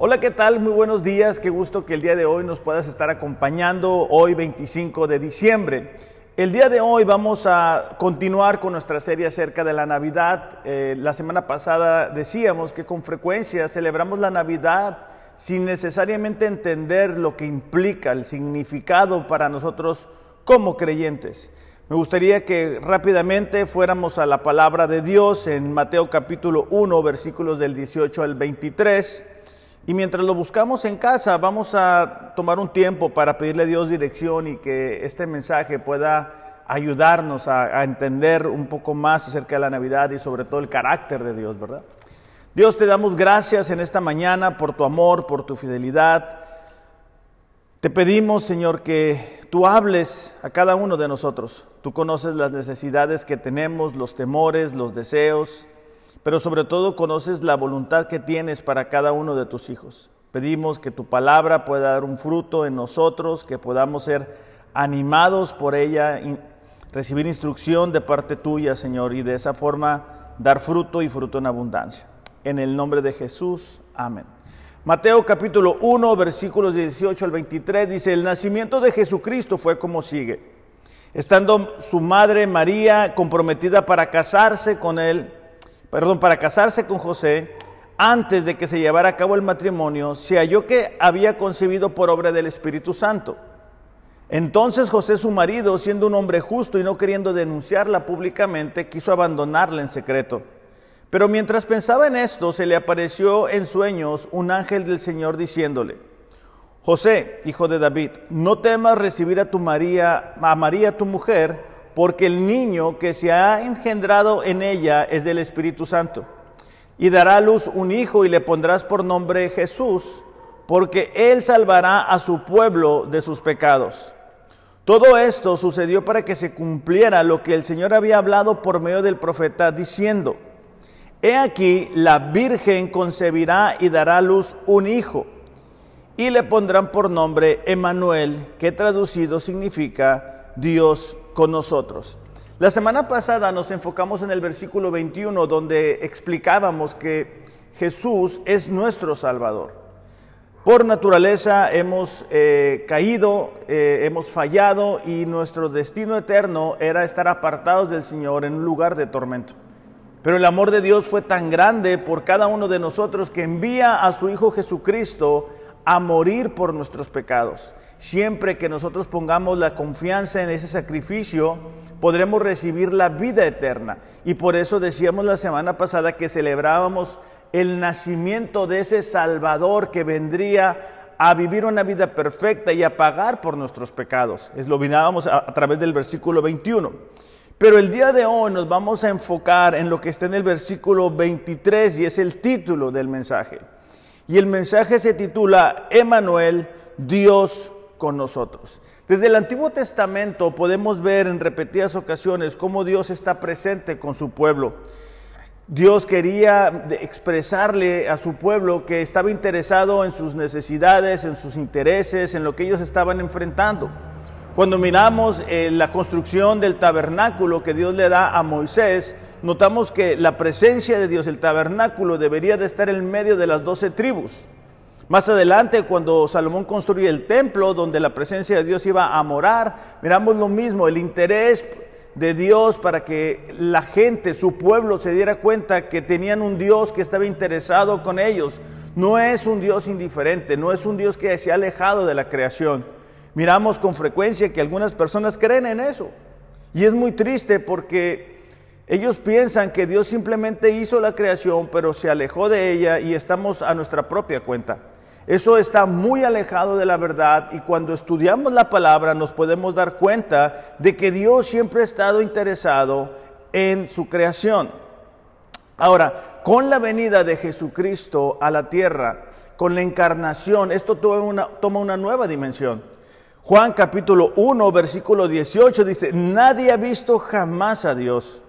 Hola, ¿qué tal? Muy buenos días. Qué gusto que el día de hoy nos puedas estar acompañando, hoy 25 de diciembre. El día de hoy vamos a continuar con nuestra serie acerca de la Navidad. Eh, la semana pasada decíamos que con frecuencia celebramos la Navidad sin necesariamente entender lo que implica, el significado para nosotros como creyentes. Me gustaría que rápidamente fuéramos a la palabra de Dios en Mateo capítulo 1, versículos del 18 al 23. Y mientras lo buscamos en casa, vamos a tomar un tiempo para pedirle a Dios dirección y que este mensaje pueda ayudarnos a, entender un poco más acerca de la Navidad y sobre todo el carácter de Dios, ¿verdad? Dios, te damos gracias en esta mañana por tu amor, por tu fidelidad. Te pedimos, Señor, que tú hables a cada uno de nosotros. Tú conoces las necesidades que tenemos, los temores, los deseos pero sobre todo conoces la voluntad que tienes para cada uno de tus hijos. Pedimos que tu palabra pueda dar un fruto en nosotros, que podamos ser animados por ella, recibir instrucción de parte tuya, Señor, y de esa forma dar fruto y fruto en abundancia. En el nombre de Jesús, amén. Mateo capítulo 1, versículos 18 al 23 dice, el nacimiento de Jesucristo fue como sigue. Estando su madre María comprometida para casarse con él, perdón, para casarse con José, antes de que se llevara a cabo el matrimonio, se halló que había concebido por obra del Espíritu Santo. Entonces José, su marido, siendo un hombre justo y no queriendo denunciarla públicamente, quiso abandonarla en secreto. Pero mientras pensaba en esto, se le apareció en sueños un ángel del Señor diciéndole, José, hijo de David, no temas recibir a tu María, a María tu mujer, porque el niño que se ha engendrado en ella es del Espíritu Santo. Y dará a luz un hijo y le pondrás por nombre Jesús, porque él salvará a su pueblo de sus pecados. Todo esto sucedió para que se cumpliera lo que el Señor había hablado por medio del profeta, diciendo, He aquí, la Virgen concebirá y dará a luz un hijo, y le pondrán por nombre Emanuel, que traducido significa Dios con nosotros. La semana pasada nos enfocamos en el versículo 21 donde explicábamos que Jesús es nuestro Salvador. Por naturaleza hemos eh, caído, eh, hemos fallado y nuestro destino eterno era estar apartados del Señor en un lugar de tormento. Pero el amor de Dios fue tan grande por cada uno de nosotros que envía a su Hijo Jesucristo a morir por nuestros pecados. Siempre que nosotros pongamos la confianza en ese sacrificio, podremos recibir la vida eterna. Y por eso decíamos la semana pasada que celebrábamos el nacimiento de ese Salvador que vendría a vivir una vida perfecta y a pagar por nuestros pecados. Es lo mirábamos a, través del versículo 21. Pero el día de hoy nos vamos a enfocar en lo que está en el versículo 23 y es el título del mensaje. Y el mensaje se titula Emanuel, Dios con nosotros. Desde el Antiguo Testamento podemos ver en repetidas ocasiones cómo Dios está presente con su pueblo. Dios quería expresarle a su pueblo que estaba interesado en sus necesidades, en sus intereses, en lo que ellos estaban enfrentando. Cuando miramos eh, la construcción del tabernáculo que Dios le da a Moisés, notamos que la presencia de Dios, el tabernáculo, debería de estar en medio de las doce tribus. Más adelante, cuando Salomón construye el templo donde la presencia de Dios iba a morar, miramos lo mismo, el interés de Dios para que la gente, su pueblo, se diera cuenta que tenían un Dios que estaba interesado con ellos. No es un Dios indiferente, no es un Dios que se ha alejado de la creación. Miramos con frecuencia que algunas personas creen en eso. Y es muy triste porque ellos piensan que Dios simplemente hizo la creación, pero se alejó de ella y estamos a nuestra propia cuenta. Eso está muy alejado de la verdad y cuando estudiamos la palabra nos podemos dar cuenta de que Dios siempre ha estado interesado en su creación. Ahora, con la venida de Jesucristo a la tierra, con la encarnación, esto toma una, nueva dimensión. Juan capítulo 1, versículo 18 dice, nadie ha visto jamás a Dios.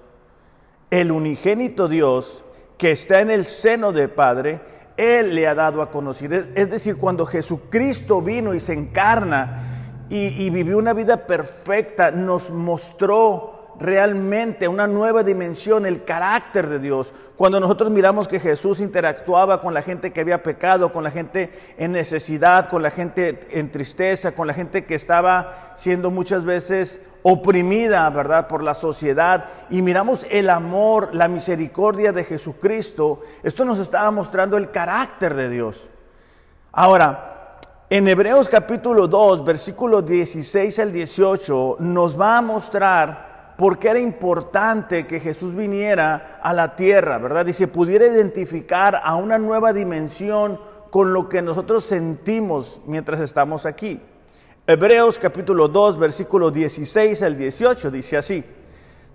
El unigénito Dios que está en el seno del Padre, él le ha dado a conocer. Es decir, cuando Jesucristo vino y se encarna y, vivió una vida perfecta, nos mostró realmente una nueva dimensión el carácter de Dios. Cuando nosotros miramos que Jesús interactuaba con la gente que había pecado, con la gente en necesidad, con la gente en tristeza, con la gente que estaba siendo muchas veces oprimida, ¿verdad?, por la sociedad, y miramos el amor, la misericordia de Jesucristo, esto nos estaba mostrando el carácter de Dios. Ahora, en Hebreos capítulo 2, versículos 16 al 18, nos va a mostrar por qué era importante que Jesús viniera a la tierra, ¿verdad? Y se pudiera identificar a una nueva dimensión con lo que nosotros sentimos mientras estamos aquí. Hebreos capítulo 2, versículo 16 al 18 dice así.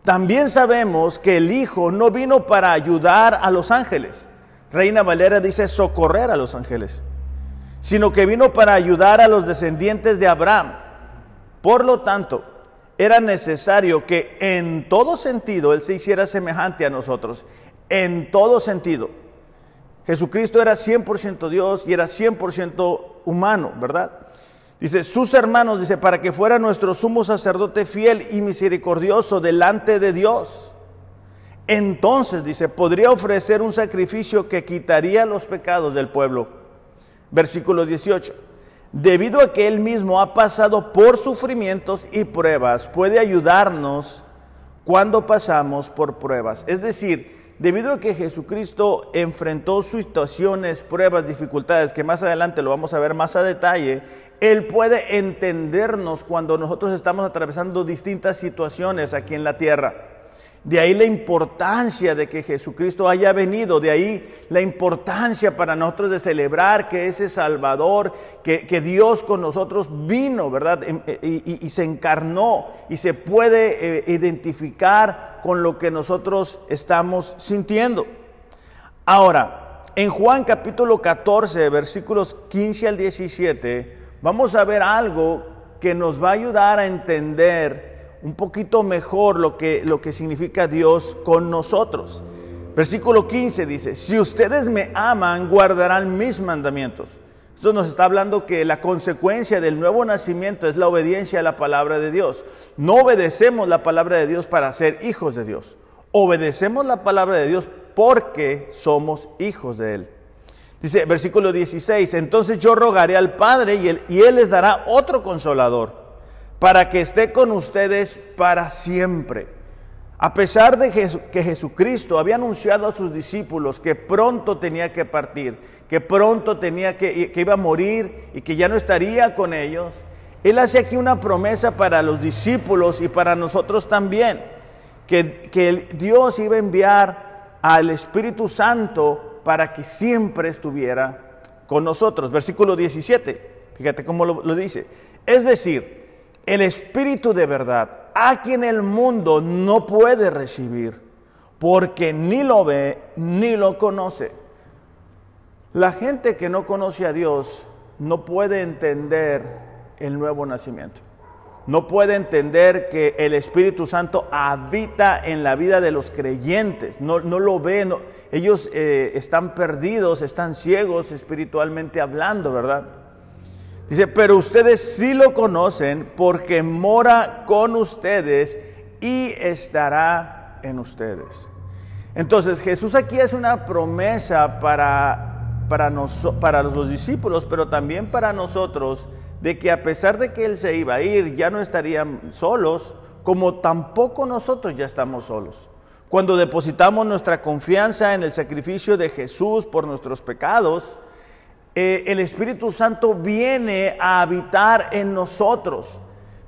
También sabemos que el Hijo no vino para ayudar a los ángeles. Reina Valera dice socorrer a los ángeles, sino que vino para ayudar a los descendientes de Abraham. Por lo tanto, era necesario que en todo sentido Él se hiciera semejante a nosotros. En todo sentido. Jesucristo era 100% Dios y era 100% humano, ¿verdad? Dice, sus hermanos, dice, para que fuera nuestro sumo sacerdote fiel y misericordioso delante de Dios. Entonces, dice, podría ofrecer un sacrificio que quitaría los pecados del pueblo. Versículo 18. Debido a que Él mismo ha pasado por sufrimientos y pruebas, puede ayudarnos cuando pasamos por pruebas. Es decir, debido a que Jesucristo enfrentó situaciones, pruebas, dificultades, que más adelante lo vamos a ver más a detalle, él puede entendernos cuando nosotros estamos atravesando distintas situaciones aquí en la tierra. De ahí la importancia de que Jesucristo haya venido, de ahí la importancia para nosotros de celebrar que ese Salvador, que, Dios con nosotros vino, ¿verdad? Em, eh, y, se encarnó y se puede eh, identificar con lo que nosotros estamos sintiendo. Ahora, en Juan capítulo 14, versículos 15 al 17, vamos a ver algo que nos va a ayudar a entender un poquito mejor lo que, lo que significa Dios con nosotros. Versículo 15 dice, si ustedes me aman, guardarán mis mandamientos. Esto nos está hablando que la consecuencia del nuevo nacimiento es la obediencia a la palabra de Dios. No obedecemos la palabra de Dios para ser hijos de Dios. Obedecemos la palabra de Dios porque somos hijos de Él. Dice, versículo 16, entonces yo rogaré al Padre y él, y él les dará otro consolador para que esté con ustedes para siempre. A pesar de que Jesucristo había anunciado a sus discípulos que pronto tenía que partir, que pronto tenía que, que iba a morir y que ya no estaría con ellos, Él hace aquí una promesa para los discípulos y para nosotros también, que, que Dios iba a enviar al Espíritu Santo para que siempre estuviera con nosotros. Versículo 17, fíjate cómo lo, dice. Es decir, el Espíritu de verdad, a quien el mundo no puede recibir, porque ni lo ve ni lo conoce. La gente que no conoce a Dios no puede entender el nuevo nacimiento no puede entender que el Espíritu Santo habita en la vida de los creyentes, no, lo ven, ellos eh, están perdidos, están ciegos espiritualmente hablando, ¿verdad? Dice, pero ustedes sí lo conocen porque mora con ustedes y estará en ustedes. Entonces Jesús aquí es una promesa para, para, para los discípulos, pero también para nosotros de que a pesar de que Él se iba a ir, ya no estarían solos, como tampoco nosotros ya estamos solos. Cuando depositamos nuestra confianza en el sacrificio de Jesús por nuestros pecados, eh, el Espíritu Santo viene a habitar en nosotros.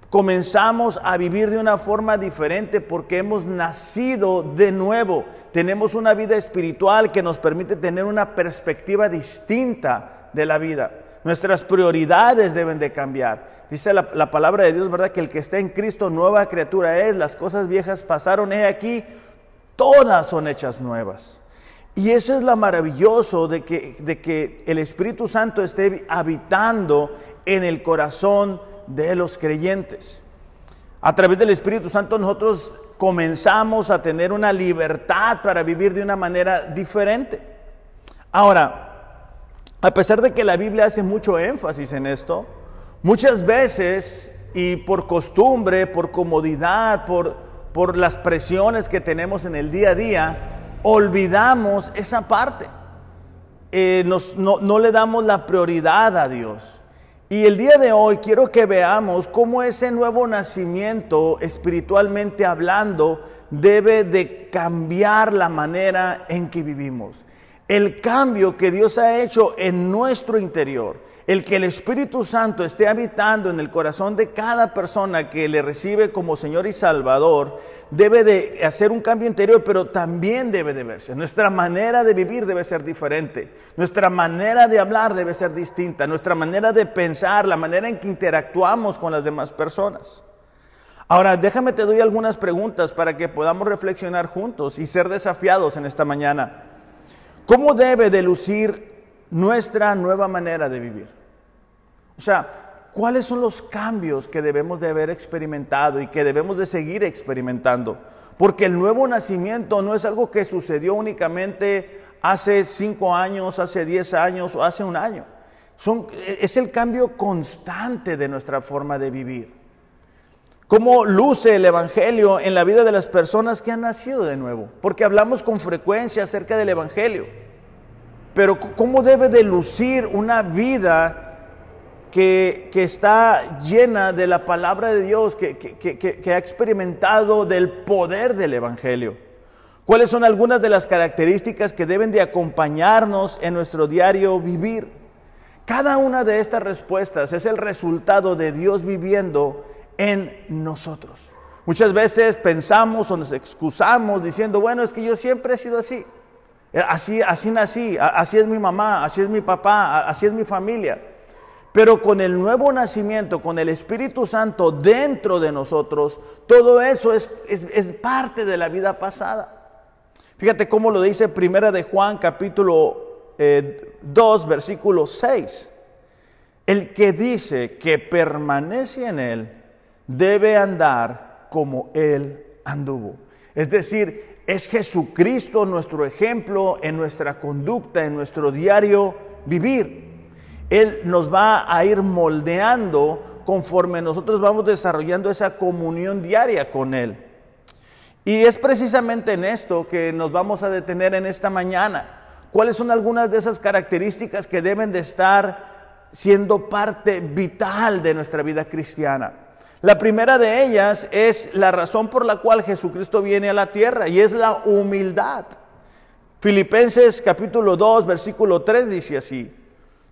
Comenzamos a vivir de una forma diferente porque hemos nacido de nuevo. Tenemos una vida espiritual que nos permite tener una perspectiva distinta de la vida. Nuestras prioridades deben de cambiar. Dice la, palabra de Dios, ¿verdad? Que el que está en Cristo nueva criatura es, las cosas viejas pasaron, he aquí, todas son hechas nuevas. Y eso es lo maravilloso de que, de que el Espíritu Santo esté habitando en el corazón de los creyentes. A través del Espíritu Santo nosotros comenzamos a tener una libertad para vivir de una manera diferente. Ahora, a pesar de que la Biblia hace mucho énfasis en esto, muchas veces y por costumbre, por comodidad, por, por las presiones que tenemos en el día a día, olvidamos esa parte. Eh, no, no le damos la prioridad a Dios. Y el día de hoy quiero que veamos cómo ese nuevo nacimiento, espiritualmente hablando, debe de cambiar la manera en que vivimos. El cambio que Dios ha hecho en nuestro interior el que el Espíritu Santo esté habitando en el corazón de cada persona que le recibe como Señor y Salvador, debe de hacer un cambio interior, pero también debe de verse. Nuestra manera de vivir debe ser diferente. Nuestra manera de hablar debe ser distinta. Nuestra manera de pensar, la manera en que interactuamos con las demás personas. Ahora, déjame te doy algunas preguntas para que podamos reflexionar juntos y ser desafiados en esta mañana. ¿Cómo debe de lucir nuestra nueva manera de vivir? O sea, ¿cuáles son los cambios que debemos de haber experimentado y que debemos de seguir experimentando? Porque el nuevo nacimiento no es algo que sucedió únicamente hace cinco años, hace diez años o hace un año. es el cambio constante de nuestra forma de vivir. ¿Cómo luce el Evangelio en la vida de las personas que han nacido de nuevo? Porque hablamos con frecuencia acerca del Evangelio. Pero ¿cómo debe de lucir una vida que, está llena de la palabra de Dios, que, que ha experimentado del poder del Evangelio. ¿Cuáles son algunas de las características que deben de acompañarnos en nuestro diario vivir? Cada una de estas respuestas es el resultado de Dios viviendo en nosotros. Muchas veces pensamos o nos excusamos diciendo, bueno, es que yo siempre he sido así. Así, así nací, así es mi mamá, así es mi papá, así es mi familia. Pero con el nuevo nacimiento, con el Espíritu Santo dentro de nosotros, todo eso es, parte de la vida pasada. Fíjate cómo lo dice Primera de Juan capítulo 2, eh, versículo 6. El que dice que permanece en él debe andar como él anduvo. Es decir, es Jesucristo nuestro ejemplo en nuestra conducta, en nuestro diario vivir. Él nos va a ir moldeando conforme nosotros vamos desarrollando esa comunión diaria con Él. Y es precisamente en esto que nos vamos a detener en esta mañana. ¿Cuáles son algunas de esas características que deben de estar siendo parte vital de nuestra vida cristiana? La primera de ellas es la razón por la cual Jesucristo viene a la tierra y es la humildad. Filipenses capítulo 2, versículo 3 dice así,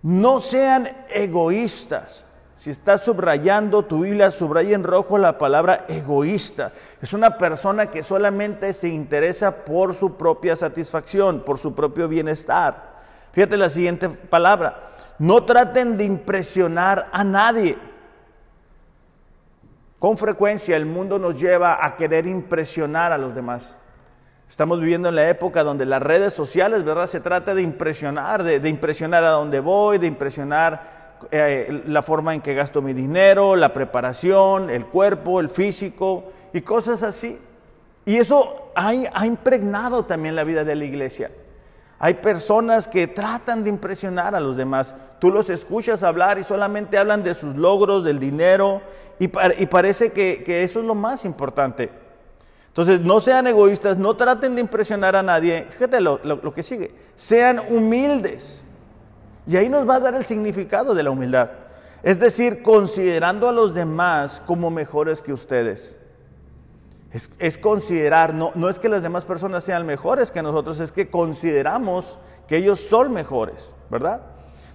no sean egoístas. Si estás subrayando tu Biblia, subraya en rojo la palabra egoísta. Es una persona que solamente se interesa por su propia satisfacción, por su propio bienestar. Fíjate la siguiente palabra. No traten de impresionar a nadie. Con frecuencia el mundo nos lleva a querer impresionar a los demás. Estamos viviendo en la época donde las redes sociales, ¿verdad? Se trata de impresionar, de, impresionar a dónde voy, de impresionar eh, la forma en que gasto mi dinero, la preparación, el cuerpo, el físico y cosas así. Y eso ha, ha impregnado también la vida de la iglesia. Hay personas que tratan de impresionar a los demás. Tú los escuchas hablar y solamente hablan de sus logros, del dinero, y, parece que, eso es lo más importante. Entonces, no sean egoístas, no traten de impresionar a nadie. Fíjate lo, que sigue. Sean humildes. Y ahí nos va a dar el significado de la humildad. Es decir, considerando a los demás como mejores que ustedes. Es, considerar, no, no es que las demás personas sean mejores que nosotros, es que consideramos que ellos son mejores, ¿verdad?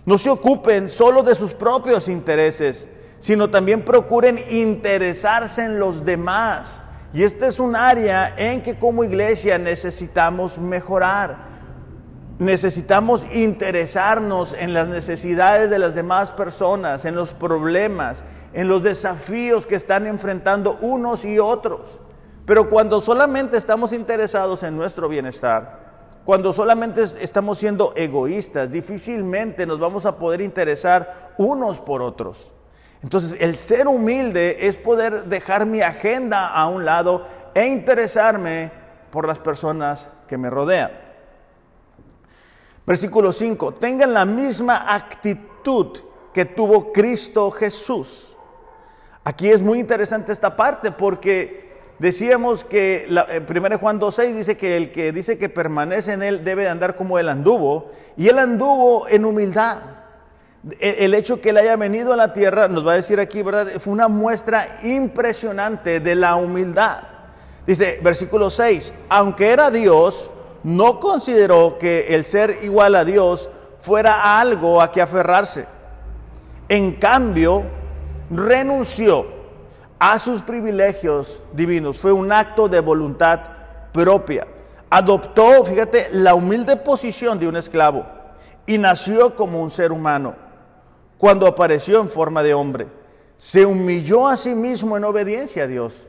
No se ocupen solo de sus propios intereses, sino también procuren interesarse en los demás. Y este es un área en que como iglesia necesitamos mejorar. Necesitamos interesarnos en las necesidades de las demás personas, en los problemas, en los desafíos que están enfrentando unos y otros. Pero cuando solamente estamos interesados en nuestro bienestar, cuando solamente estamos siendo egoístas, difícilmente nos vamos a poder interesar unos por otros. Entonces, el ser humilde es poder dejar mi agenda a un lado e interesarme por las personas que me rodean. Versículo 5, tengan la misma actitud que tuvo Cristo Jesús. Aquí es muy interesante esta parte porque decíamos que la, 1 eh, Juan 2.6 dice que el que dice que permanece en él debe andar como él anduvo, y él anduvo en humildad. El hecho que él haya venido a la tierra, nos va a decir aquí, ¿verdad? Fue una muestra impresionante de la humildad. Dice, versículo 6, aunque era Dios, no consideró que el ser igual a Dios fuera algo a que aferrarse. En cambio, renunció a sus privilegios divinos. Fue un acto de voluntad propia. Adoptó, fíjate, la humilde posición de un esclavo y nació como un ser humano. Cuando apareció en forma de hombre, se humilló a sí mismo en obediencia a Dios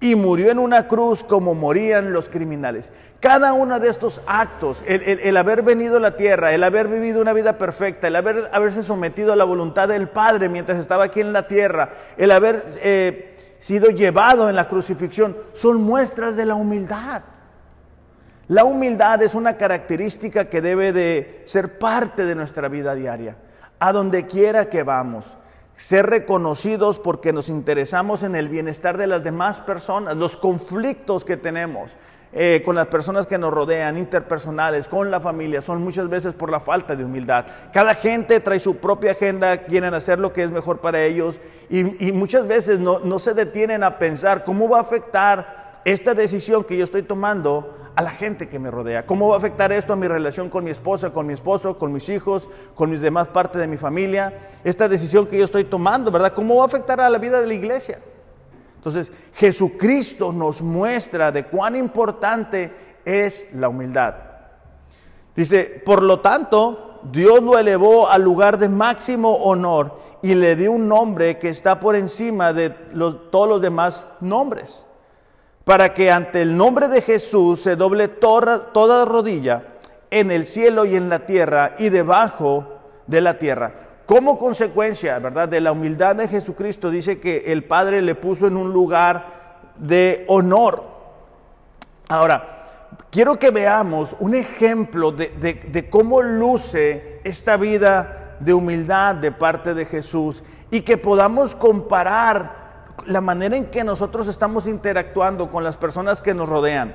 y murió en una cruz como morían los criminales. Cada uno de estos actos, el, haber venido a la tierra, el haber vivido una vida perfecta, el haber, haberse sometido a la voluntad del Padre mientras estaba aquí en la tierra, el haber eh, sido llevado en la crucifixión, son muestras de la humildad. La humildad es una característica que debe de ser parte de nuestra vida diaria, a donde quiera que vamos ser reconocidos porque nos interesamos en el bienestar de las demás personas, los conflictos que tenemos eh, con las personas que nos rodean, interpersonales, con la familia, son muchas veces por la falta de humildad. Cada gente trae su propia agenda, quieren hacer lo que es mejor para ellos y, muchas veces no, no se detienen a pensar cómo va a afectar esta decisión que yo estoy tomando a la gente que me rodea. ¿Cómo va a afectar esto a mi relación con mi esposa, con mi esposo, con mis hijos, con mis demás partes de mi familia? Esta decisión que yo estoy tomando, ¿verdad? ¿Cómo va a afectar a la vida de la iglesia? Entonces, Jesucristo nos muestra de cuán importante es la humildad. Dice, por lo tanto, Dios lo elevó al lugar de máximo honor y le dio un nombre que está por encima de todos los demás nombres para que ante el nombre de Jesús se doble toda, rodilla en el cielo y en la tierra y debajo de la tierra. Como consecuencia, ¿verdad? De la humildad de Jesucristo, dice que el Padre le puso en un lugar de honor. Ahora, quiero que veamos un ejemplo de, de cómo luce esta vida de humildad de parte de Jesús y que podamos comparar la manera en que nosotros estamos interactuando con las personas que nos rodean.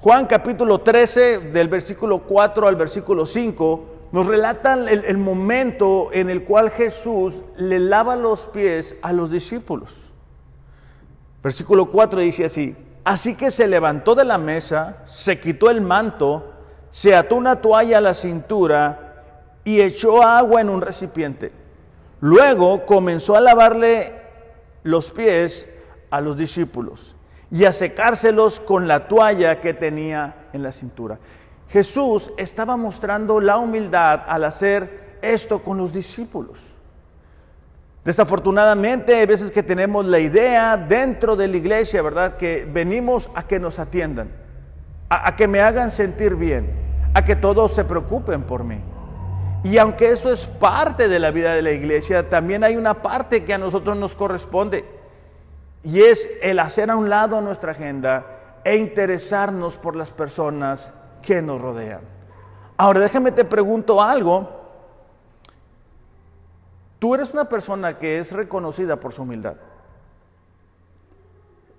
Juan capítulo 13, del versículo 4 al versículo 5, nos relatan el, momento en el cual Jesús le lava los pies a los discípulos. Versículo 4 dice así, así que se levantó de la mesa, se quitó el manto, se ató una toalla a la cintura y echó agua en un recipiente. Luego comenzó a lavarle los pies a los discípulos y a secárselos con la toalla que tenía en la cintura. Jesús estaba mostrando la humildad al hacer esto con los discípulos. Desafortunadamente, hay veces que tenemos la idea dentro de la iglesia, ¿verdad? Que venimos a que nos atiendan, a, a que me hagan sentir bien, a que todos se preocupen por mí. Y aunque eso es parte de la vida de la iglesia, también hay una parte que a nosotros nos corresponde. Y es el hacer a un lado nuestra agenda e interesarnos por las personas que nos rodean. Ahora déjame te pregunto algo. Tú eres una persona que es reconocida por su humildad.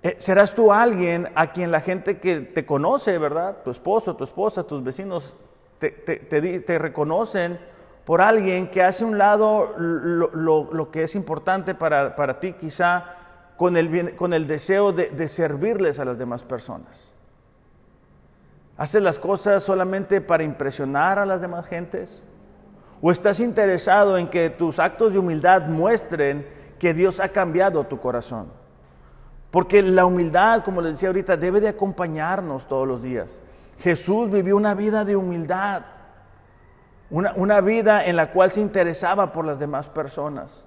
Eh, ¿Serás tú alguien a quien la gente que te conoce, verdad? Tu esposo, tu esposa, tus vecinos te, te reconocen por alguien que hace un lado lo, que es importante para, ti, quizá con el, con el deseo de, de servirles a las demás personas. ¿Haces las cosas solamente para impresionar a las demás gentes? ¿O estás interesado en que tus actos de humildad muestren que Dios ha cambiado tu corazón? Porque la humildad, como les decía ahorita, debe de acompañarnos todos los días. Jesús vivió una vida de humildad. Una, vida en la cual se interesaba por las demás personas.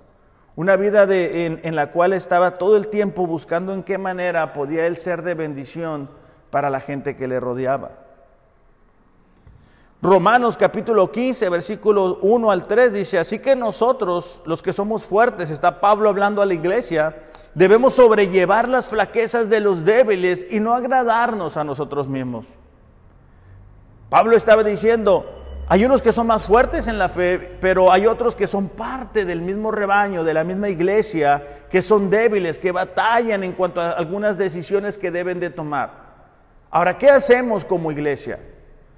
Una vida en, en la cual estaba todo el tiempo buscando en qué manera podía él ser de bendición para la gente que le rodeaba. Romanos capítulo 15, versículos 1 al 3 dice, así que nosotros, los que somos fuertes, está Pablo hablando a la iglesia, debemos sobrellevar las flaquezas de los débiles y no agradarnos a nosotros mismos. Pablo estaba diciendo, Hay unos que son más fuertes en la fe, pero hay otros que son parte del mismo rebaño, de la misma iglesia, que son débiles, que batallan en cuanto a algunas decisiones que deben de tomar. Ahora, ¿qué hacemos como iglesia?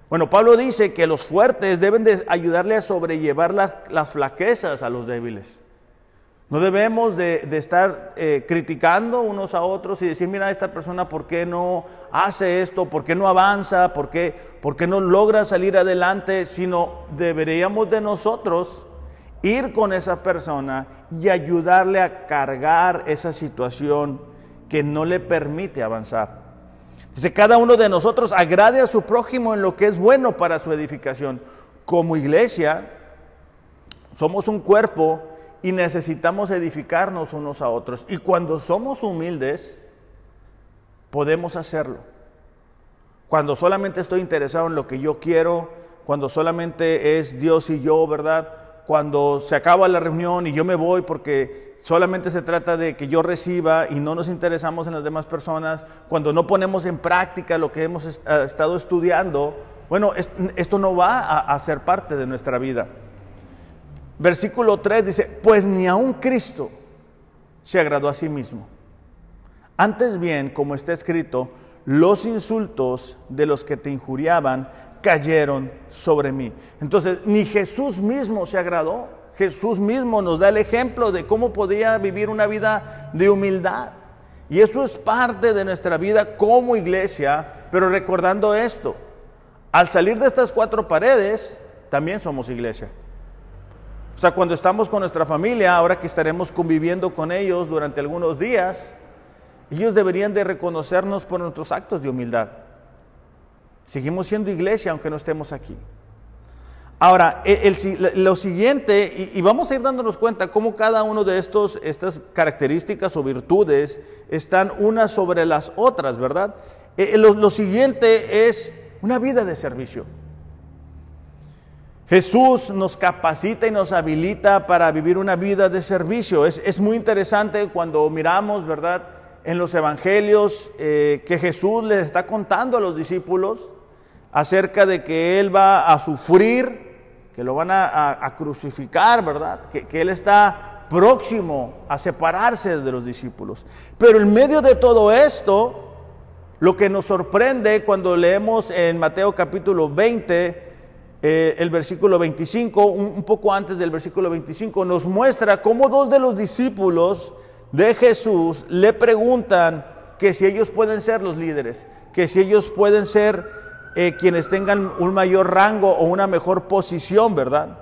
Bueno, Pablo dice que los fuertes deben de ayudarle a sobrellevar las, las flaquezas a los débiles. No debemos de, estar eh, criticando unos a otros y decir, mira, esta persona, ¿por qué no hace esto? ¿Por qué no avanza? ¿Por qué, por qué no logra salir adelante? Sino deberíamos de nosotros ir con esa persona y ayudarle a cargar esa situación que no le permite avanzar. Dice, cada uno de nosotros agrade a su prójimo en lo que es bueno para su edificación. Como iglesia, somos un cuerpo y necesitamos edificarnos unos a otros. Y cuando somos humildes, podemos hacerlo. Cuando solamente estoy interesado en lo que yo quiero, cuando solamente es Dios y yo, ¿verdad? Cuando se acaba la reunión y yo me voy porque solamente se trata de que yo reciba y no nos interesamos en las demás personas, cuando no ponemos en práctica lo que hemos estado estudiando, bueno, esto no va a ser parte de nuestra vida. Versículo 3 dice, pues ni aun Cristo se agradó a sí mismo. Antes bien, como está escrito, los insultos de los que te injuriaban cayeron sobre mí. Entonces, ni Jesús mismo se agradó. Jesús mismo nos da el ejemplo de cómo podía vivir una vida de humildad. Y eso es parte de nuestra vida como iglesia, pero recordando esto, al salir de estas cuatro paredes, también somos iglesia. O sea, cuando estamos con nuestra familia, ahora que estaremos conviviendo con ellos durante algunos días, ellos deberían de reconocernos por nuestros actos de humildad. Seguimos siendo iglesia aunque no estemos aquí. Ahora, lo siguiente, y, vamos a ir dándonos cuenta cómo cada uno de estos, estas características o virtudes están unas sobre las otras, ¿verdad? Eh, lo siguiente es una vida de servicio. Jesús nos capacita y nos habilita para vivir una vida de servicio. Es, muy interesante cuando miramos, ¿verdad?, en los evangelios eh, que Jesús les está contando a los discípulos acerca de que Él va a sufrir, que lo van a, crucificar, ¿verdad? Que, que Él está próximo a separarse de los discípulos. Pero en medio de todo esto, lo que nos sorprende cuando leemos en Mateo capítulo 20, eh, el versículo 25, un, poco antes del versículo 25, nos muestra cómo dos de los discípulos de Jesús le preguntan que si ellos pueden ser los líderes, que si ellos pueden ser eh, quienes tengan un mayor rango o una mejor posición, ¿verdad?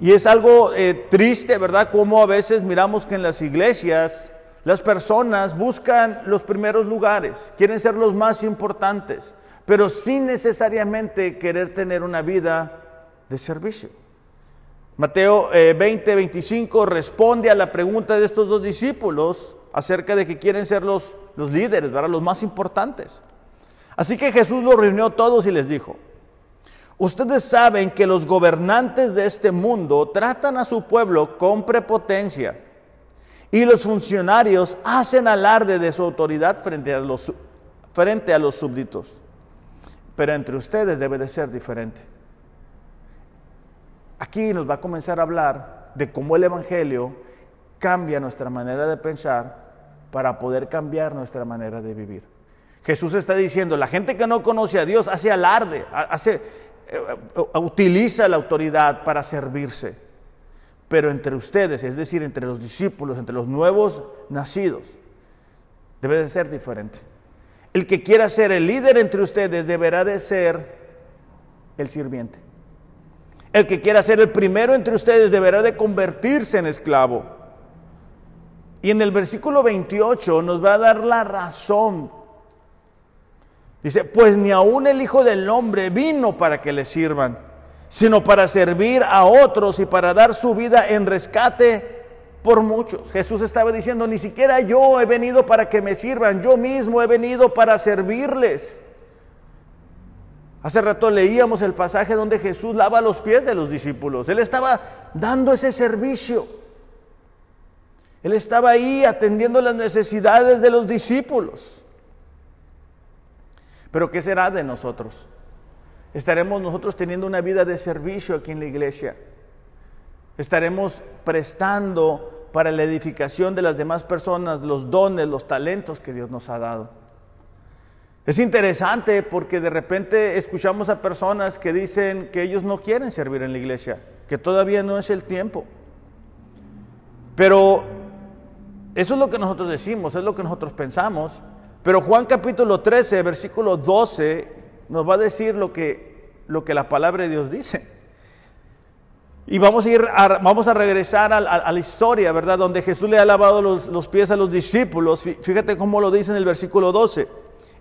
Y es algo eh, triste, ¿verdad? Como a veces miramos que en las iglesias las personas buscan los primeros lugares, quieren ser los más importantes pero sin necesariamente querer tener una vida de servicio. Mateo 20, eh, 25 responde a la pregunta de estos dos discípulos acerca de que quieren ser los, los líderes, ¿verdad? los más importantes. Así que Jesús los reunió todos y les dijo, ustedes saben que los gobernantes de este mundo tratan a su pueblo con prepotencia y los funcionarios hacen alarde de su autoridad frente a los, frente a los súbditos pero entre ustedes debe de ser diferente. Aquí nos va a comenzar a hablar de cómo el Evangelio cambia nuestra manera de pensar para poder cambiar nuestra manera de vivir. Jesús está diciendo, la gente que no conoce a Dios hace alarde, hace, eh, utiliza la autoridad para servirse. Pero entre ustedes, es decir, entre los discípulos, entre los nuevos nacidos, debe de ser diferente. El que quiera ser el líder entre ustedes deberá de ser el sirviente. El que quiera ser el primero entre ustedes deberá de convertirse en esclavo. Y en el versículo 28 nos va a dar la razón. Dice, pues ni aún el Hijo del Hombre vino para que le sirvan, sino para servir a otros y para dar su vida en rescate por muchos. Jesús estaba diciendo, ni siquiera yo he venido para que me sirvan, yo mismo he venido para servirles. Hace rato leíamos el pasaje donde Jesús lava los pies de los discípulos. Él estaba dando ese servicio. Él estaba ahí atendiendo las necesidades de los discípulos. Pero ¿qué será de nosotros? estaremos nosotros teniendo una vida de servicio aquí en la iglesia. Estaremos prestando para la edificación de las demás personas los dones, los talentos que Dios nos ha dado. Es interesante porque de repente escuchamos a personas que dicen que ellos no quieren servir en la iglesia, que todavía no es el tiempo. Pero eso es lo que nosotros decimos, es lo que nosotros pensamos. Pero Juan capítulo 13, versículo 12, nos va a decir lo que, lo que la palabra de Dios dice. Y vamos a, ir vamos a regresar a, la historia, ¿verdad? Donde Jesús le ha lavado los, los pies a los discípulos. Fíjate cómo lo dice en el versículo 12.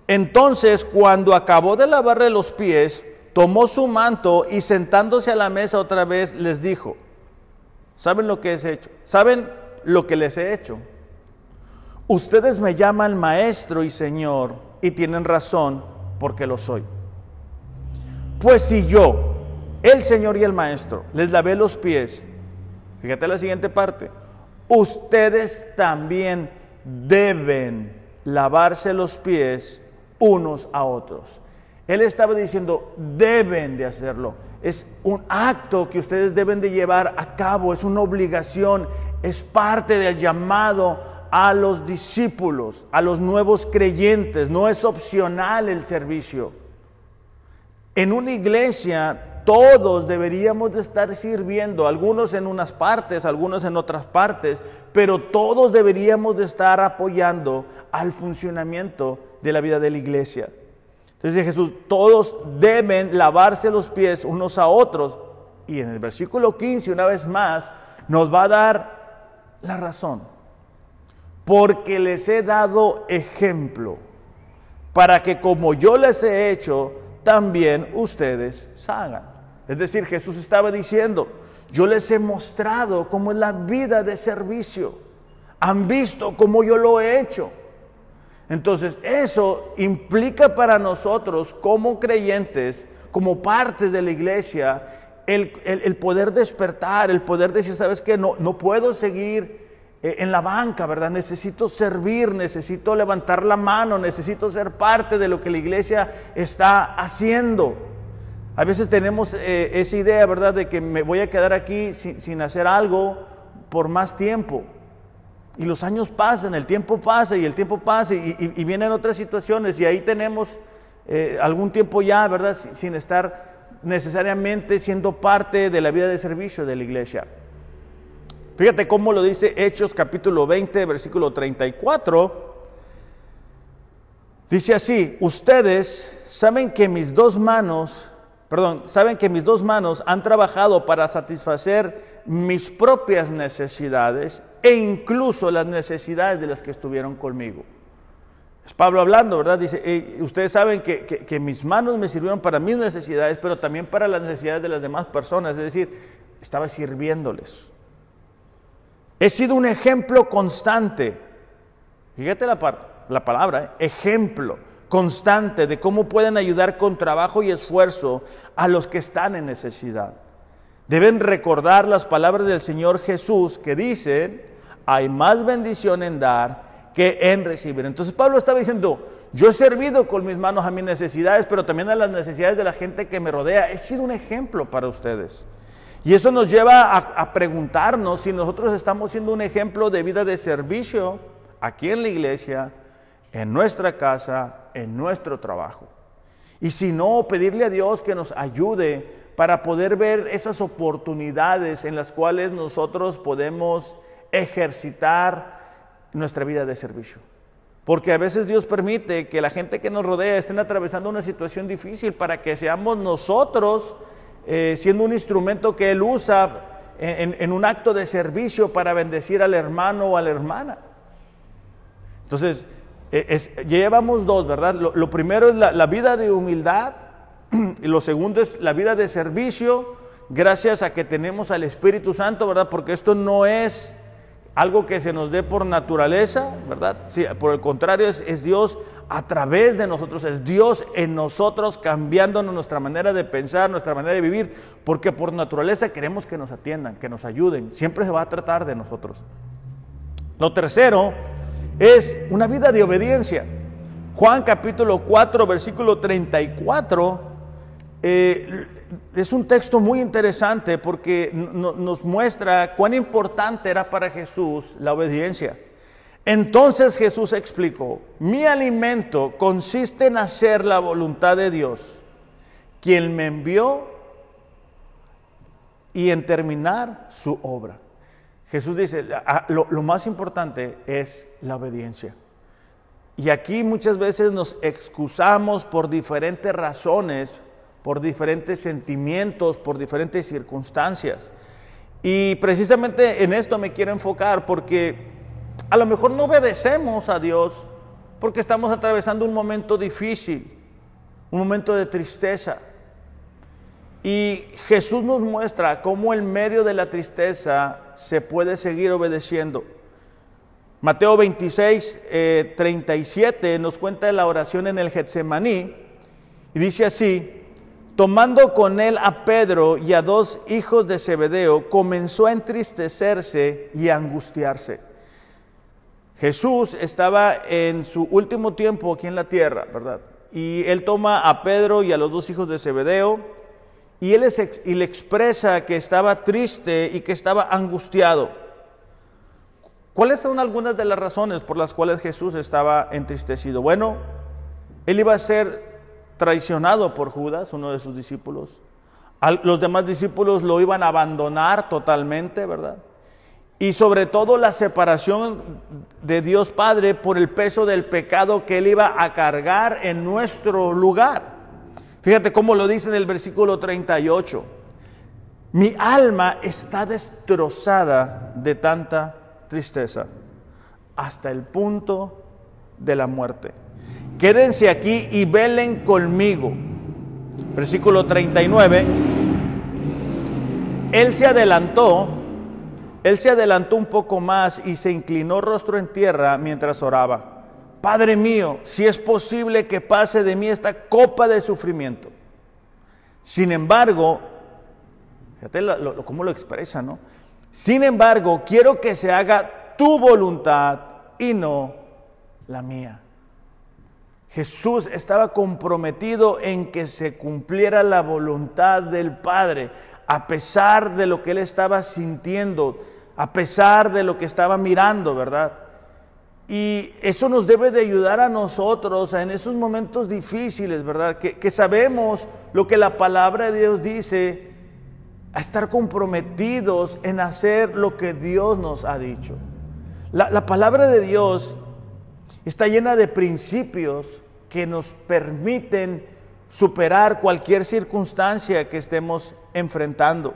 Entonces, cuando acabó de lavarle los pies, tomó su manto y sentándose a la mesa otra vez les dijo, ¿saben lo que he hecho? ¿Saben lo que les he hecho? Ustedes me llaman maestro y señor y tienen razón porque lo soy. Pues si yo, el señor y el maestro, les lavé los pies, fíjate la siguiente parte, ustedes también deben lavarse los pies unos a otros. Él estaba diciendo, deben de hacerlo. Es un acto que ustedes deben de llevar a cabo, es una obligación, es parte del llamado a los discípulos, a los nuevos creyentes. No es opcional el servicio. En una iglesia todos deberíamos de estar sirviendo, algunos en unas partes, algunos en otras partes, pero todos deberíamos de estar apoyando al funcionamiento de la vida de la iglesia. Entonces Jesús, todos deben lavarse los pies unos a otros. Y en el versículo 15, una vez más, nos va a dar la razón porque les he dado ejemplo, para que como yo les he hecho, también ustedes hagan. Es decir, Jesús estaba diciendo, yo les he mostrado cómo es la vida de servicio. Han visto cómo yo lo he hecho. Entonces, eso implica para nosotros como creyentes, como partes de la iglesia, el, poder despertar, el poder decir, ¿sabes qué? No, no puedo seguir eh, en la banca, ¿verdad? Necesito servir, necesito levantar la mano, necesito ser parte de lo que la iglesia está haciendo. A veces tenemos eh, esa idea, ¿verdad?, de que me voy a quedar aquí sin, hacer algo por más tiempo. Y los años pasan, el tiempo pasa y el tiempo pasa y, vienen otras situaciones y ahí tenemos eh, algún tiempo ya, ¿verdad?, sin estar necesariamente siendo parte de la vida de servicio de la iglesia. Fíjate cómo lo dice Hechos capítulo 20, versículo 34. Dice así, ustedes saben que mis dos manos, perdón, saben que mis dos manos han trabajado para satisfacer mis propias necesidades e incluso las necesidades de las que estuvieron conmigo. Es Pablo hablando, ¿verdad? Dice, ustedes saben que, mis manos me sirvieron para mis necesidades, pero también para las necesidades de las demás personas. Es decir, estaba sirviéndoles. He sido un ejemplo constante. Fíjate la, la palabra, ¿eh? ejemplo constante de cómo pueden ayudar con trabajo y esfuerzo a los que están en necesidad. Deben recordar las palabras del Señor Jesús que dicen, hay más bendición en dar que en recibir. Entonces Pablo estaba diciendo, yo he servido con mis manos a mis necesidades, pero también a las necesidades de la gente que me rodea. He sido un ejemplo para ustedes. Y eso nos lleva a, preguntarnos si nosotros estamos siendo un ejemplo de vida de servicio aquí en la iglesia, en nuestra casa, en nuestro trabajo. Y si no, pedirle a Dios que nos ayude para poder ver esas oportunidades en las cuales nosotros podemos ejercitar nuestra vida de servicio. Porque a veces Dios permite que la gente que nos rodea estén atravesando una situación difícil para que seamos nosotros eh, siendo un instrumento que Él usa en, un acto de servicio para bendecir al hermano o a la hermana. Entonces, e, llevamos dos, ¿verdad? Lo, primero es la, vida de humildad y lo segundo es la vida de servicio, gracias a que tenemos al Espíritu Santo, ¿verdad? Porque esto no es algo que se nos dé por naturaleza, ¿verdad? Por el contrario, es, es Dios a través de nosotros, es Dios en nosotros cambiándonos nuestra manera de pensar, nuestra manera de vivir, porque por naturaleza queremos que nos atiendan, que nos ayuden, siempre se va a tratar de nosotros. Lo tercero es una vida de obediencia. Juan capítulo 4, versículo 34, Eh, es un texto muy interesante porque nos muestra cuán importante era para Jesús la obediencia. Entonces Jesús explicó, mi alimento consiste en hacer la voluntad de Dios, quien me envió, y en terminar su obra. Jesús dice, lo, lo más importante es la obediencia. Y aquí muchas veces nos excusamos por diferentes razones, por diferentes sentimientos, por diferentes circunstancias. Y precisamente en esto me quiero enfocar porque a lo mejor no obedecemos a Dios porque estamos atravesando un momento difícil, un momento de tristeza. Y Jesús nos muestra cómo en medio de la tristeza se puede seguir obedeciendo. Mateo 26, 37 eh, nos cuenta la oración en el Getsemaní y dice así, tomando con él a Pedro y a dos hijos de Zebedeo, comenzó a entristecerse y a angustiarse. Jesús estaba en su último tiempo aquí en la tierra, ¿verdad? Y él toma a Pedro y a los dos hijos de Zebedeo y él le expresa que estaba triste y que estaba angustiado. ¿Cuáles son algunas de las razones por las cuales Jesús estaba entristecido? Bueno, él iba a ser traicionado por Judas, uno de sus discípulos. Los demás discípulos lo iban a abandonar totalmente, ¿verdad? Y sobre todo la separación de Dios Padre por el peso del pecado que él iba a cargar en nuestro lugar. Fíjate cómo lo dice en el versículo 38. Mi alma está destrozada de tanta tristeza hasta el punto de la muerte. Quédense aquí y velen conmigo. Versículo 39. Él se adelantó, él se adelantó un poco más y se inclinó rostro en tierra mientras oraba. Padre mío, si es posible que pase de mí esta copa de sufrimiento. Sin embargo, fíjate cómo lo expresa, ¿no? Sin embargo, quiero que se haga tu voluntad y no la mía. Jesús estaba comprometido en que se cumpliera la voluntad del Padre, a pesar de lo que él estaba sintiendo, a pesar de lo que estaba mirando, ¿verdad? Y eso nos debe de ayudar a nosotros en esos momentos difíciles, ¿verdad? Que, que sabemos lo que la palabra de Dios dice a estar comprometidos en hacer lo que Dios nos ha dicho. La, palabra de Dios está llena de principios que nos permiten superar cualquier circunstancia que estemos enfrentando.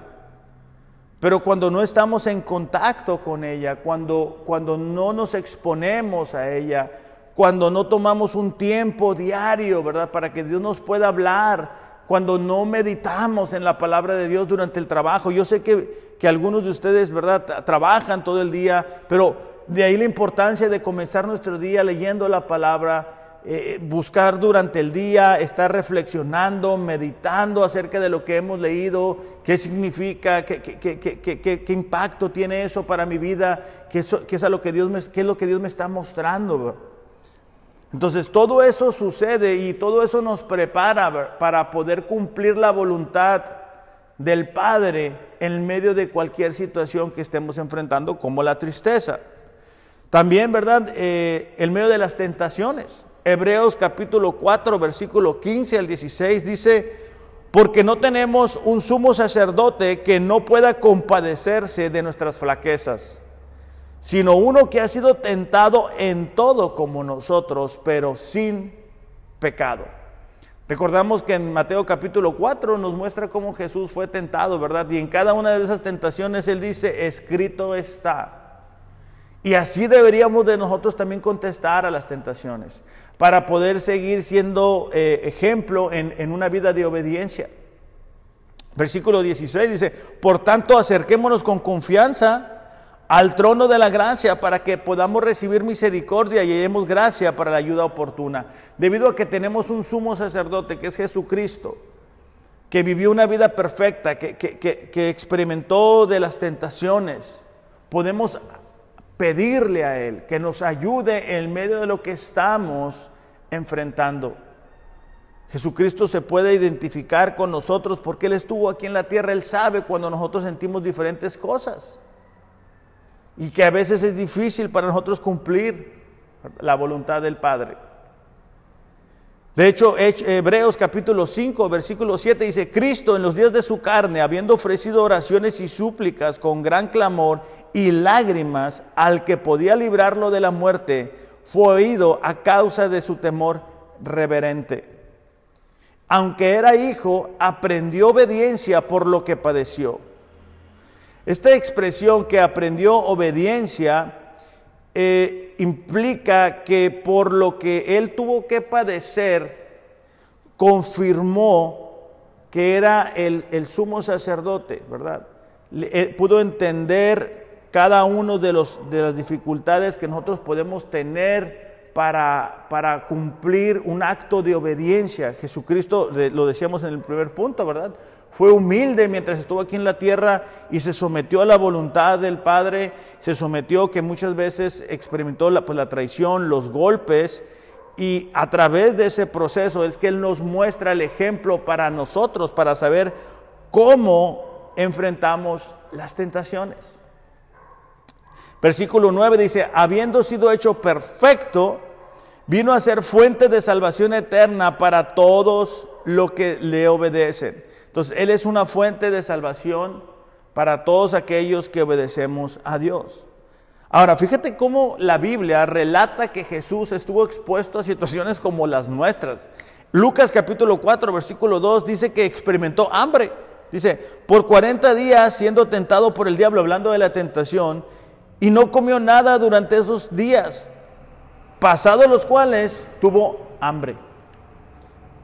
Pero cuando no estamos en contacto con ella, cuando, cuando no nos exponemos a ella, cuando no tomamos un tiempo diario, ¿verdad? Para que Dios nos pueda hablar, cuando no meditamos en la palabra de Dios durante el trabajo. Yo sé que, algunos de ustedes, ¿verdad?, trabajan todo el día, pero de ahí la importancia de comenzar nuestro día leyendo la palabra, eh, buscar durante el día, estar reflexionando, meditando acerca de lo que hemos leído, qué significa, qué, impacto tiene eso para mi vida, qué, es, lo que Dios me, qué es lo que Dios me está mostrando. Entonces todo eso sucede y todo eso nos prepara para poder cumplir la voluntad del Padre en medio de cualquier situación que estemos enfrentando, como la tristeza. También, ¿verdad? Eh, en medio de las tentaciones. Hebreos capítulo 4, versículo 15 al 16 dice, porque no tenemos un sumo sacerdote que no pueda compadecerse de nuestras flaquezas sino uno que ha sido tentado en todo como nosotros, pero sin pecado. Recordamos que en Mateo capítulo 4 nos muestra cómo Jesús fue tentado, ¿verdad? Y en cada una de esas tentaciones Él dice, escrito está. Y así deberíamos de nosotros también contestar a las tentaciones, para poder seguir siendo eh, ejemplo en, en una vida de obediencia. Versículo 16 dice, por tanto acerquémonos con confianza al trono de la gracia para que podamos recibir misericordia y hallemos gracia para la ayuda oportuna. Debido a que tenemos un sumo sacerdote que es Jesucristo, que vivió una vida perfecta, que, que experimentó de las tentaciones, podemos pedirle a Él que nos ayude en medio de lo que estamos enfrentando. Jesucristo se puede identificar con nosotros porque Él estuvo aquí en la tierra, Él sabe cuando nosotros sentimos diferentes cosas y que a veces es difícil para nosotros cumplir la voluntad del Padre. De hecho, Hebreos capítulo 5, versículo 7 dice, Cristo en los días de su carne, habiendo ofrecido oraciones y súplicas con gran clamor y lágrimas al que podía librarlo de la muerte, fue oído a causa de su temor reverente. Aunque era hijo, aprendió obediencia por lo que padeció. Esta expresión que aprendió obediencia eh, implica que por lo que él tuvo que padecer, confirmó que era el, sumo sacerdote, ¿verdad? Eh, pudo entender cada uno de, los, de las dificultades que nosotros podemos tener para, para cumplir un acto de obediencia. Jesucristo, lo decíamos en el primer punto, ¿verdad? Fue humilde mientras estuvo aquí en la tierra y se sometió a la voluntad del Padre, se sometió que muchas veces experimentó la, pues, la traición, los golpes, y a través de ese proceso es que Él nos muestra el ejemplo para nosotros, para saber cómo enfrentamos las tentaciones. Versículo 9 dice, habiendo sido hecho perfecto, vino a ser fuente de salvación eterna para todos los que le obedecen. Entonces, Él es una fuente de salvación para todos aquellos que obedecemos a Dios. Ahora, fíjate cómo la Biblia relata que Jesús estuvo expuesto a situaciones como las nuestras. Lucas capítulo 4, versículo 2 dice que experimentó hambre. Dice, por 40 días siendo tentado por el diablo, hablando de la tentación, y no comió nada durante esos días, pasados los cuales tuvo hambre.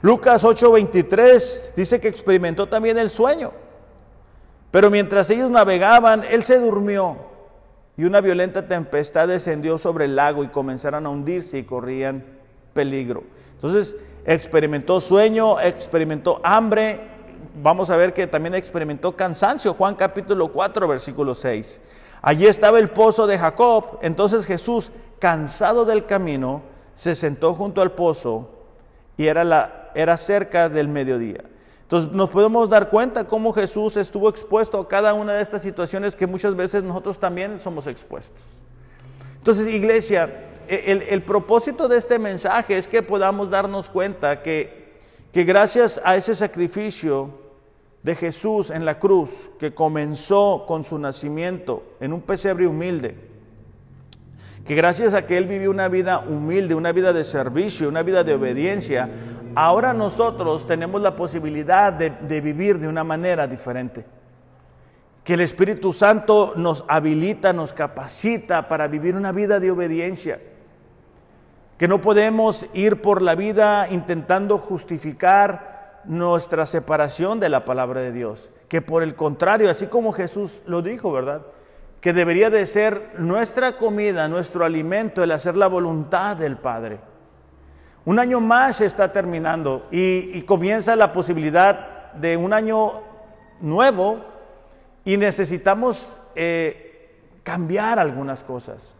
Lucas 8:23 dice que experimentó también el sueño. Pero mientras ellos navegaban, él se durmió y una violenta tempestad descendió sobre el lago y comenzaron a hundirse y corrían peligro. Entonces experimentó sueño, experimentó hambre. Vamos a ver que también experimentó cansancio. Juan capítulo 4, versículo 6. Allí estaba el pozo de Jacob. Entonces Jesús, cansado del camino, se sentó junto al pozo y era la era cerca del mediodía. Entonces nos podemos dar cuenta cómo Jesús estuvo expuesto a cada una de estas situaciones que muchas veces nosotros también somos expuestos. Entonces, iglesia, e, el, propósito de este mensaje es que podamos darnos cuenta que, que gracias a ese sacrificio de Jesús en la cruz, que comenzó con su nacimiento en un pesebre humilde, que gracias a que Él vivió una vida humilde, una vida de servicio, una vida de obediencia, ahora nosotros tenemos la posibilidad de, vivir de una manera diferente. Que el Espíritu Santo nos habilita, nos capacita para vivir una vida de obediencia. Que no podemos ir por la vida intentando justificar nuestra separación de la palabra de Dios. Que por el contrario, así como Jesús lo dijo, ¿verdad? Que debería de ser nuestra comida, nuestro alimento, el hacer la voluntad del Padre. Un año más está terminando y, comienza la posibilidad de un año nuevo y necesitamos eh, cambiar algunas cosas.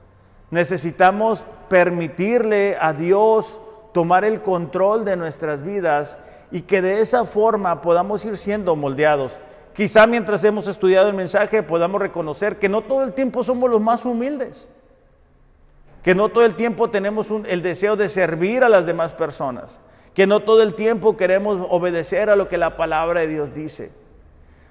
Necesitamos permitirle a Dios tomar el control de nuestras vidas y que de esa forma podamos ir siendo moldeados. Quizá mientras hemos estudiado el mensaje podamos reconocer que no todo el tiempo somos los más humildes que no todo el tiempo tenemos el deseo de servir a las demás personas, que no todo el tiempo queremos obedecer a lo que la palabra de Dios dice.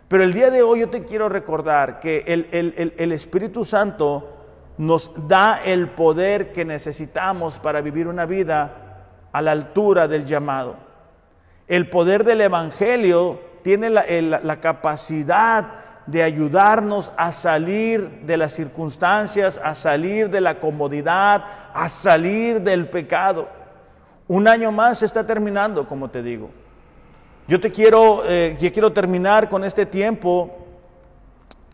Pero el día de hoy yo te quiero recordar que el, Espíritu Santo nos da el poder que necesitamos para vivir una vida a la altura del llamado. El poder del Evangelio tiene la, capacidad de ayudarnos a salir de las circunstancias, a salir de la comodidad, a salir del pecado. Un año más está terminando, como te digo. Yo te quiero, eh, quiero terminar con este tiempo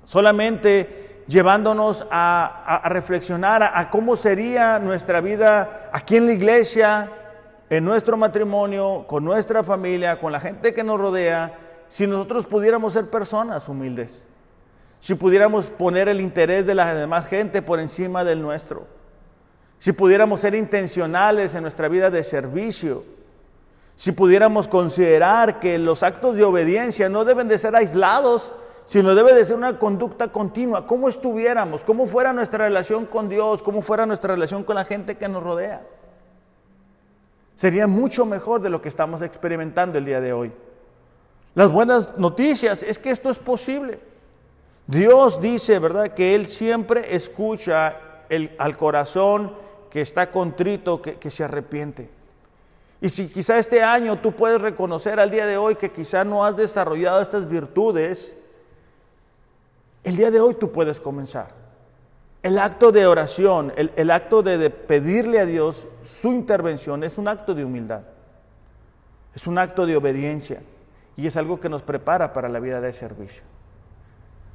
solamente llevándonos a, reflexionar a, cómo sería nuestra vida aquí en la iglesia, en nuestro matrimonio, con nuestra familia, con la gente que nos rodea, si nosotros pudiéramos ser personas humildes, si pudiéramos poner el interés de la demás gente por encima del nuestro, si pudiéramos ser intencionales en nuestra vida de servicio, Si pudiéramos considerar que los actos de obediencia no deben de ser aislados, sino debe de ser una conducta continua, cómo estuviéramos, cómo fuera nuestra relación con Dios, cómo fuera nuestra relación con la gente que nos rodea. Sería mucho mejor de lo que estamos experimentando el día de hoy. Las buenas noticias es que esto es posible. Dios dice, ¿verdad?, que Él siempre escucha el, al corazón que está contrito, que, que se arrepiente. Y si quizá este año tú puedes reconocer al día de hoy que quizá no has desarrollado estas virtudes, el día de hoy tú puedes comenzar. El acto de oración, el, el acto de, de pedirle a Dios su intervención es un acto de humildad, es un acto de obediencia y es algo que nos prepara para la vida de servicio.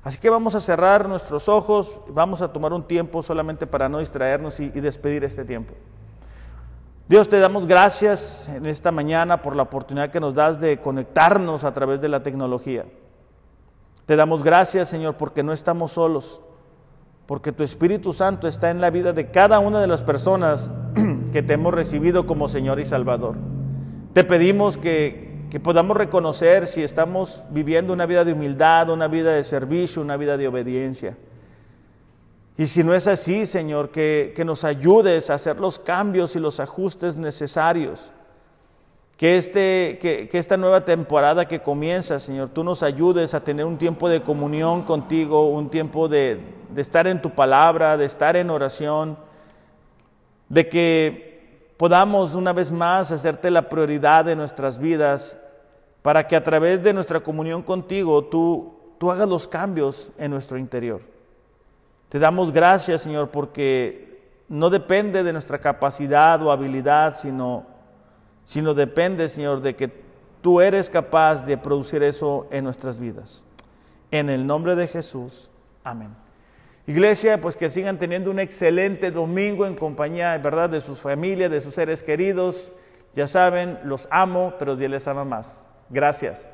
Así que vamos a cerrar nuestros ojos, vamos a tomar un tiempo solamente para no distraernos y, despedir este tiempo. Dios, te damos gracias en esta mañana por la oportunidad que nos das de conectarnos a través de la tecnología. Te damos gracias, Señor, porque no estamos solos, porque tu Espíritu Santo está en la vida de cada una de las personas que te hemos recibido como Señor y Salvador. Te pedimos que, que podamos reconocer si estamos viviendo una vida de humildad, una vida de servicio, una vida de obediencia. Y si no es así, Señor, que, que, nos ayudes a hacer los cambios y los ajustes necesarios. Que, este, que, esta nueva temporada que comienza, Señor, tú nos ayudes a tener un tiempo de comunión contigo, un tiempo de, de estar en tu palabra, de estar en oración, de que podamos una vez más hacerte la prioridad de nuestras vidas para que a través de nuestra comunión contigo tú, hagas los cambios en nuestro interior. Te damos gracias, Señor, porque no depende de nuestra capacidad o habilidad, sino, sino depende, Señor, de que tú eres capaz de producir eso en nuestras vidas. En el nombre de Jesús. Amén. Iglesia, pues que sigan teniendo un excelente domingo en compañía, ¿verdad?, de sus familias, de sus seres queridos. Ya saben, los amo, pero Dios les ama más. Gracias.